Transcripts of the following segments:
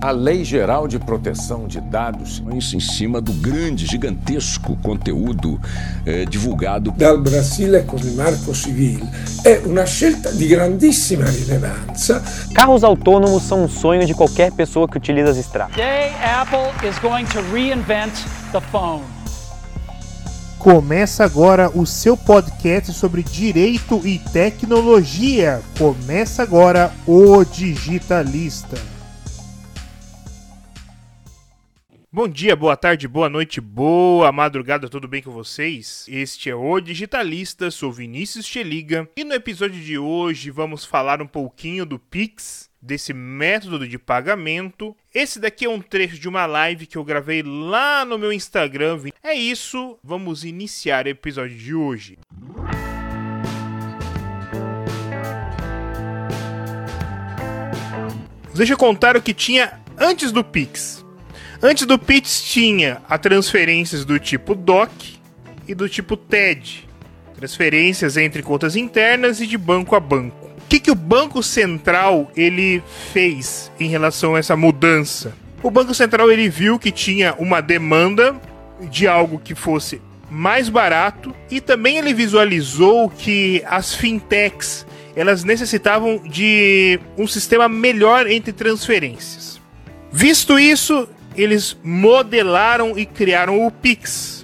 a Lei Geral de Proteção de Dados. Isso em cima do grande, gigantesco conteúdo eh, divulgado dal Brasile con il Marco Civil è una scelta di grandissima rilevanza. Carros autônomos são um sonho de qualquer pessoa que utiliza as estradas. Today, Apple is going to reinvent the phone. Começa agora o seu podcast sobre direito e tecnologia. Começa agora o Digitalista. Bom dia, boa tarde, boa noite, boa madrugada, tudo bem com vocês? Este é o Digitalista, sou Vinícius Cheliga e no episódio de hoje vamos falar um pouquinho do Pix, desse método de pagamento. Esse daqui é um trecho de uma live que eu gravei lá no meu Instagram. É isso, vamos iniciar o episódio de hoje. Deixa eu contar o que tinha antes do Pix. Antes do Pix tinha a transferências do tipo DOC e do tipo TED. Transferências entre contas internas e de banco a banco. O que, que o Banco Central ele fez em relação a essa mudança? O Banco Central ele viu que tinha uma demanda de algo que fosse mais barato e também ele visualizou que as fintechs elas necessitavam de um sistema melhor entre transferências. Visto isso, eles modelaram e criaram o Pix,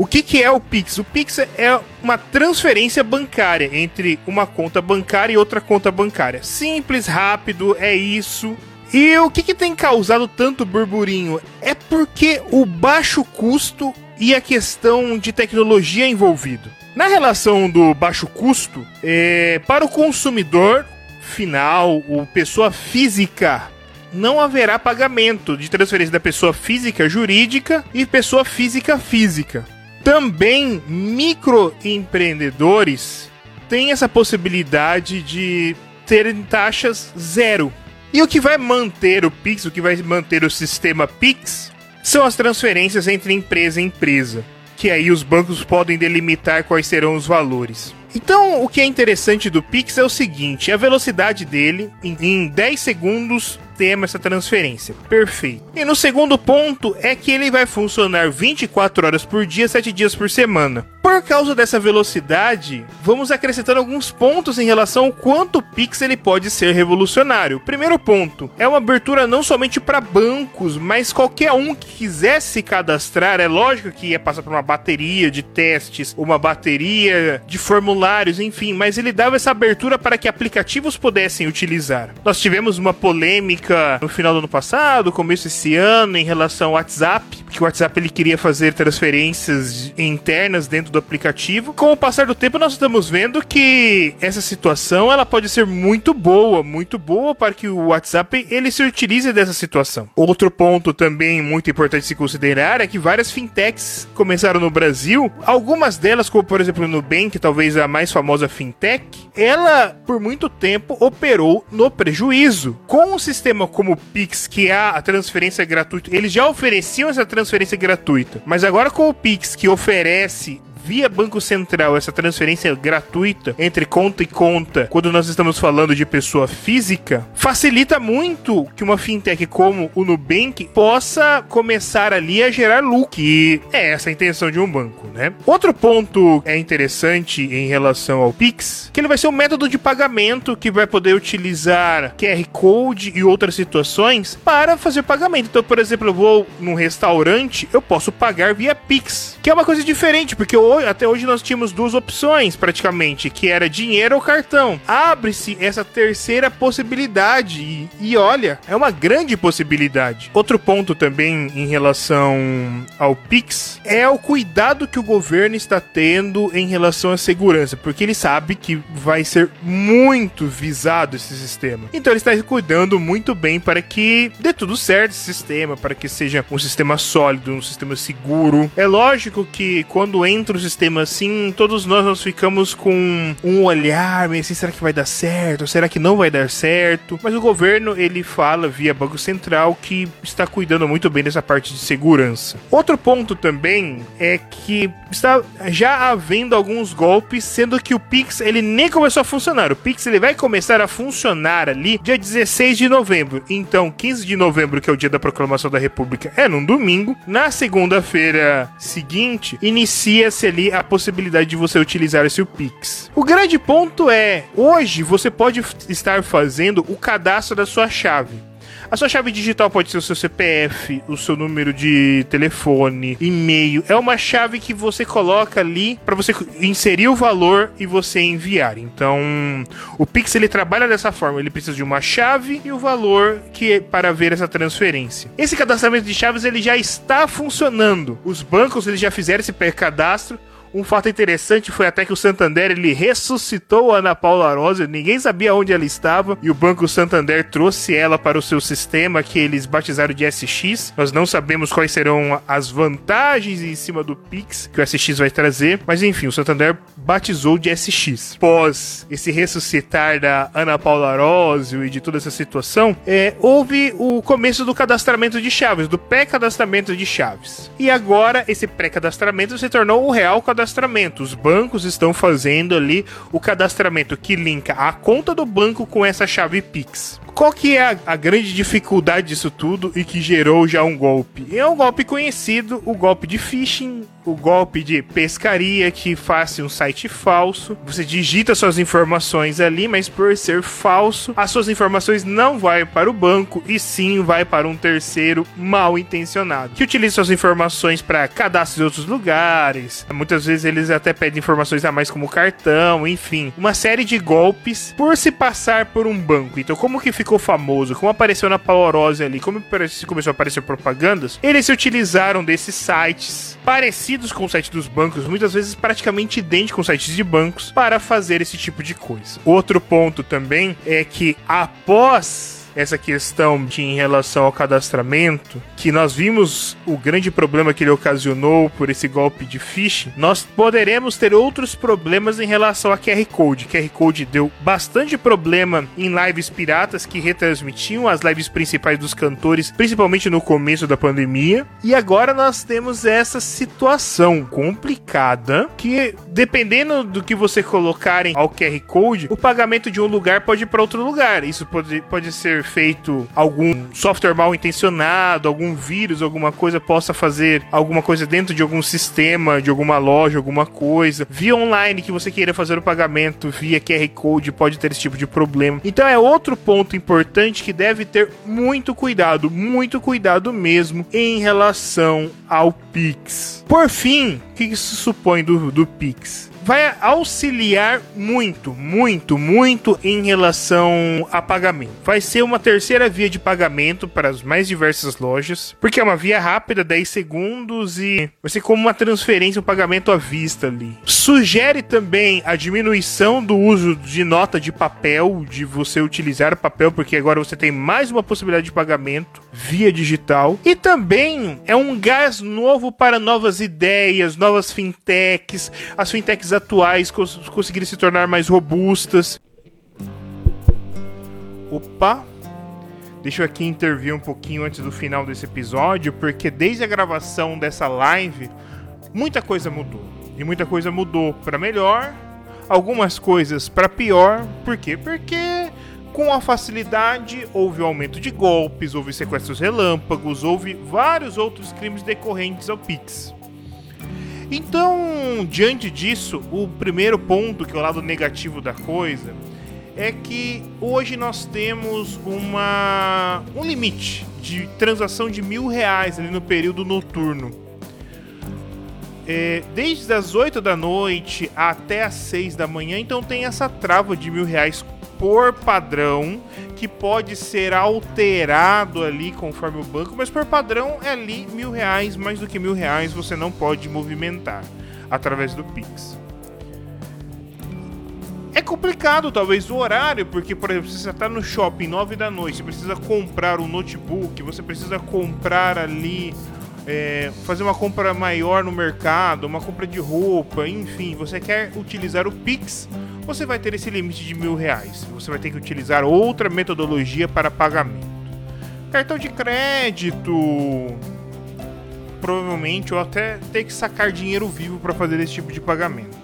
o que, que é o Pix? O Pix é uma transferência bancária entre uma conta bancária e outra conta bancária. Simples, rápido, é isso. E o que, que tem causado tanto burburinho? É porque o baixo custo e a questão de tecnologia envolvido. Na relação do baixo custo, é, para o consumidor final, o pessoa física, não haverá pagamento de transferência da pessoa física jurídica e pessoa física física. Também microempreendedores têm essa possibilidade de terem taxas zero. E o que vai manter o Pix, o que vai manter o sistema Pix, são as transferências entre empresa e empresa, que aí os bancos podem delimitar quais serão os valores. Então, o que é interessante do Pix é o seguinte: a velocidade dele, em 10 segundos, temos essa transferência. Perfeito. E no segundo ponto é que ele vai funcionar 24 horas por dia, 7 dias por semana. Por causa dessa velocidade, vamos acrescentando alguns pontos em relação ao quanto o Pix ele pode ser revolucionário. Primeiro ponto, é uma abertura não somente para bancos, mas qualquer um que quisesse se cadastrar, é lógico que ia passar por uma bateria de testes, uma bateria de formulários, enfim, mas ele dava essa abertura para que aplicativos pudessem utilizar. Nós tivemos uma polêmica no final do ano passado, começo desse ano, em relação ao WhatsApp, que o WhatsApp ele queria fazer transferências internas dentro do aplicativo. Com o passar do tempo, nós estamos vendo que essa situação ela pode ser muito boa, muito boa para que o WhatsApp ele se utilize dessa situação. Outro ponto também muito importante se considerar é que várias fintechs começaram no Brasil, algumas delas, como por exemplo o Nubank, talvez a mais famosa fintech, ela por muito tempo operou no prejuízo. Com o sistema como o Pix, que é a transferência gratuita, eles já ofereciam essa transferência gratuita. Mas agora com o Pix, que oferece via Banco Central essa transferência gratuita entre conta e conta, quando nós estamos falando de pessoa física, facilita muito que uma fintech como o Nubank possa começar ali a gerar lucro, que é essa a intenção de um banco, né? Outro ponto é interessante em relação ao Pix, que ele vai ser um método de pagamento que vai poder utilizar QR Code e outras situações para fazer pagamento. Então, por exemplo, eu vou num restaurante, eu posso pagar via Pix, que é uma coisa diferente, porque hoje, até hoje nós tínhamos duas opções praticamente, que era dinheiro ou cartão. Abre-se essa terceira possibilidade e, e olha, é uma grande possibilidade. Outro ponto também em relação ao Pix é o cuidado que o governo está tendo em relação à segurança, porque ele sabe que vai ser muito visado esse sistema. Então ele está cuidando muito bem para que dê tudo certo esse sistema, para que seja um sistema sólido, um sistema seguro. É lógico que quando entra sistema assim, todos nós nós ficamos com um olhar meio assim, será que vai dar certo? Será que não vai dar certo? Mas o governo, ele fala via Banco Central que está cuidando muito bem dessa parte de segurança. Outro ponto também é que está já havendo alguns golpes, sendo que o Pix, ele nem começou a funcionar. O Pix, ele vai começar a funcionar ali dia 16 de novembro. Então, 15 de novembro, que é o dia da proclamação da República, é num domingo. Na segunda-feira seguinte, inicia-se ali a possibilidade de você utilizar esse Pix. O grande ponto é, hoje você pode estar fazendo o cadastro da sua chave. A sua chave digital pode ser o seu CPF, o seu número de telefone, e-mail. É uma chave que você coloca ali para você inserir o valor e você enviar. Então, o Pix ele trabalha dessa forma. Ele precisa de uma chave e o valor que é para ver essa transferência. Esse cadastramento de chaves ele já está funcionando. Os bancos eles já fizeram esse pré-cadastro. Um fato interessante foi até que o Santander ele ressuscitou a Ana Paula Rosa, ninguém sabia onde ela estava e o Banco Santander trouxe ela para o seu sistema que eles batizaram de SX. Nós não sabemos quais serão as vantagens em cima do Pix que o SX vai trazer, mas enfim, o Santander batizou de SX. Pós esse ressuscitar da Ana Paula Rosio e de toda essa situação, é, houve o começo do cadastramento de chaves, do pré-cadastramento de chaves. E agora esse pré-cadastramento se tornou o real cadastramento. Os bancos estão fazendo ali o cadastramento que linka a conta do banco com essa chave Pix. Qual que é a, a, grande dificuldade disso tudo e que gerou já um golpe? É um golpe conhecido, o golpe de phishing, o golpe de pescaria que faz um site falso. Você digita suas informações ali, mas por ser falso, as suas informações não vai para o banco e sim vai para um terceiro mal intencionado que utiliza suas informações para cadastro em outros lugares. Muitas vezes eles até pedem informações a mais como cartão, enfim, uma série de golpes por se passar por um banco. Então, como que ficou famoso, como apareceu na Palorose ali, como começou a aparecer propagandas, eles se utilizaram desses sites parecidos com o site dos bancos, muitas vezes praticamente idênticos com sites de bancos, para fazer esse tipo de coisa. Outro ponto também é que após essa questão de em relação ao cadastramento, que nós vimos o grande problema que ele ocasionou por esse golpe de phishing, nós poderemos ter outros problemas em relação a QR Code. QR Code deu bastante problema em lives piratas que retransmitiam as lives principais dos cantores, principalmente no começo da pandemia. E agora nós temos essa situação complicada que, dependendo do que você colocarem ao QR Code, o pagamento de um lugar pode ir para outro lugar. Isso pode, pode ser feito algum software mal intencionado, algum vírus, alguma coisa possa fazer alguma coisa dentro de algum sistema, de alguma loja, alguma coisa. Via online que você queira fazer o pagamento via QR Code pode ter esse tipo de problema. Então é outro ponto importante que deve ter muito cuidado, muito cuidado mesmo em relação ao Pix. Por fim, o que isso supõe do, do Pix? Vai auxiliar muito, muito, muito em relação a pagamento. Vai ser uma terceira via de pagamento para as mais diversas lojas, porque é uma via rápida, 10 segundos e vai ser como uma transferência, um pagamento à vista ali. Sugere também a diminuição do uso de nota de papel, de você utilizar papel, porque agora você tem mais uma possibilidade de pagamento via digital. E também é um gás novo para novas ideias, novas fintechs, as fintechs atuais cons conseguirem se tornar mais robustas. Opa! Deixa eu aqui intervir um pouquinho antes do final desse episódio, porque desde a gravação dessa live, muita coisa mudou. E muita coisa mudou para melhor, algumas coisas para pior. Por quê? Porque com a facilidade houve aumento de golpes, houve sequestros relâmpagos, houve vários outros crimes decorrentes ao Pix. Então, diante disso, o primeiro ponto, que é o lado negativo da coisa, é que hoje nós temos uma um limite de transação de mil reais ali no período noturno. É, desde as 8 da noite até as 6 da manhã, então tem essa trava de mil reais por padrão que pode ser alterado ali conforme o banco, mas por padrão é ali mil reais, mais do que mil reais você não pode movimentar através do Pix. É complicado, talvez, o horário, porque, por exemplo, se você está no shopping 9 da noite, você precisa comprar um notebook, você precisa comprar ali é, fazer uma compra maior no mercado, uma compra de roupa, enfim, você quer utilizar o Pix, você vai ter esse limite de mil reais. Você vai ter que utilizar outra metodologia para pagamento. Cartão de crédito, provavelmente, ou até ter que sacar dinheiro vivo para fazer esse tipo de pagamento.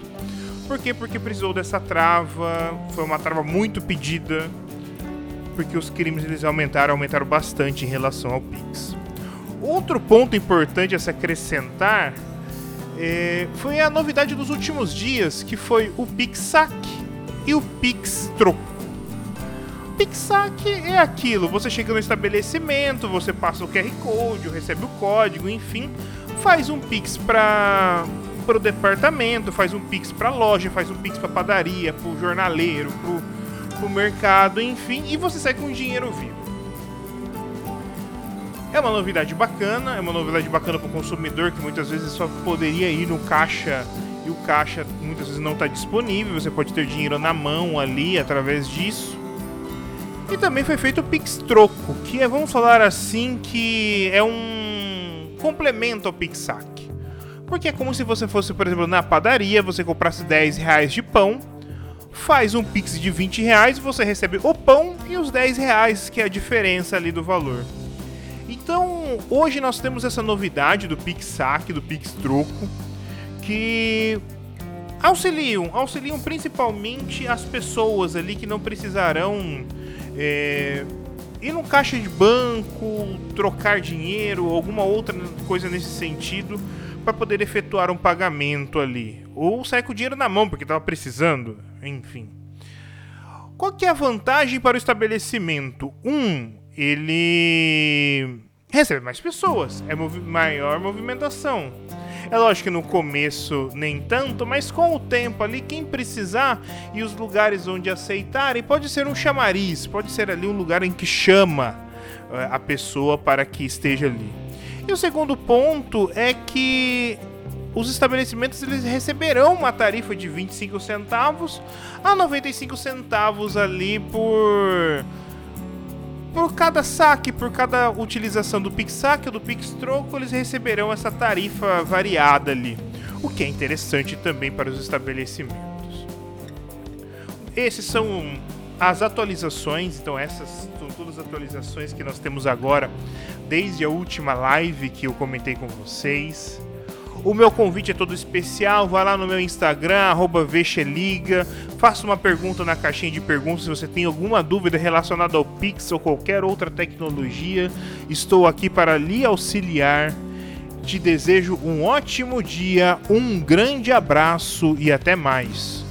Por quê? Porque precisou dessa trava, foi uma trava muito pedida, porque os crimes eles aumentaram, aumentaram bastante em relação ao Pix. Outro ponto importante a se acrescentar é, foi a novidade dos últimos dias, que foi o PixSac e o Pix Troco. PixSac é aquilo, você chega no estabelecimento, você passa o QR Code, recebe o código, enfim, faz um Pix para o departamento, faz um Pix para loja, faz um Pix para padaria, para o jornaleiro, para o mercado, enfim, e você sai com dinheiro vivo. É uma novidade bacana, é uma novidade bacana para o consumidor que muitas vezes só poderia ir no caixa e o caixa muitas vezes não está disponível, você pode ter dinheiro na mão ali através disso. E também foi feito o Pix Troco, que é, vamos falar assim, que é um complemento ao Pixac. Porque é como se você fosse, por exemplo, na padaria, você comprasse 10 reais de pão, faz um Pix de 20 reais, você recebe o pão e os 10 reais, que é a diferença ali do valor. Então, hoje nós temos essa novidade do Pix Saque, do Pix Troco, que auxiliam, auxiliam principalmente as pessoas ali que não precisarão é, ir no caixa de banco, trocar dinheiro, alguma outra coisa nesse sentido, para poder efetuar um pagamento ali. Ou sair com o dinheiro na mão porque estava precisando, enfim. Qual que é a vantagem para o estabelecimento? Um, ele recebe mais pessoas, é movi maior movimentação. É lógico que no começo nem tanto, mas com o tempo ali, quem precisar e os lugares onde aceitarem, pode ser um chamariz, pode ser ali um lugar em que chama uh, a pessoa para que esteja ali. E o segundo ponto é que os estabelecimentos eles receberão uma tarifa de 25 centavos a 95 centavos ali por por cada saque, por cada utilização do PixSaque ou do PixTroco, eles receberão essa tarifa variada ali, o que é interessante também para os estabelecimentos. Esses são as atualizações, então essas são todas as atualizações que nós temos agora, desde a última live que eu comentei com vocês. O meu convite é todo especial. Vá lá no meu Instagram, Vexeliga. Faça uma pergunta na caixinha de perguntas se você tem alguma dúvida relacionada ao Pix ou qualquer outra tecnologia. Estou aqui para lhe auxiliar. Te desejo um ótimo dia, um grande abraço e até mais.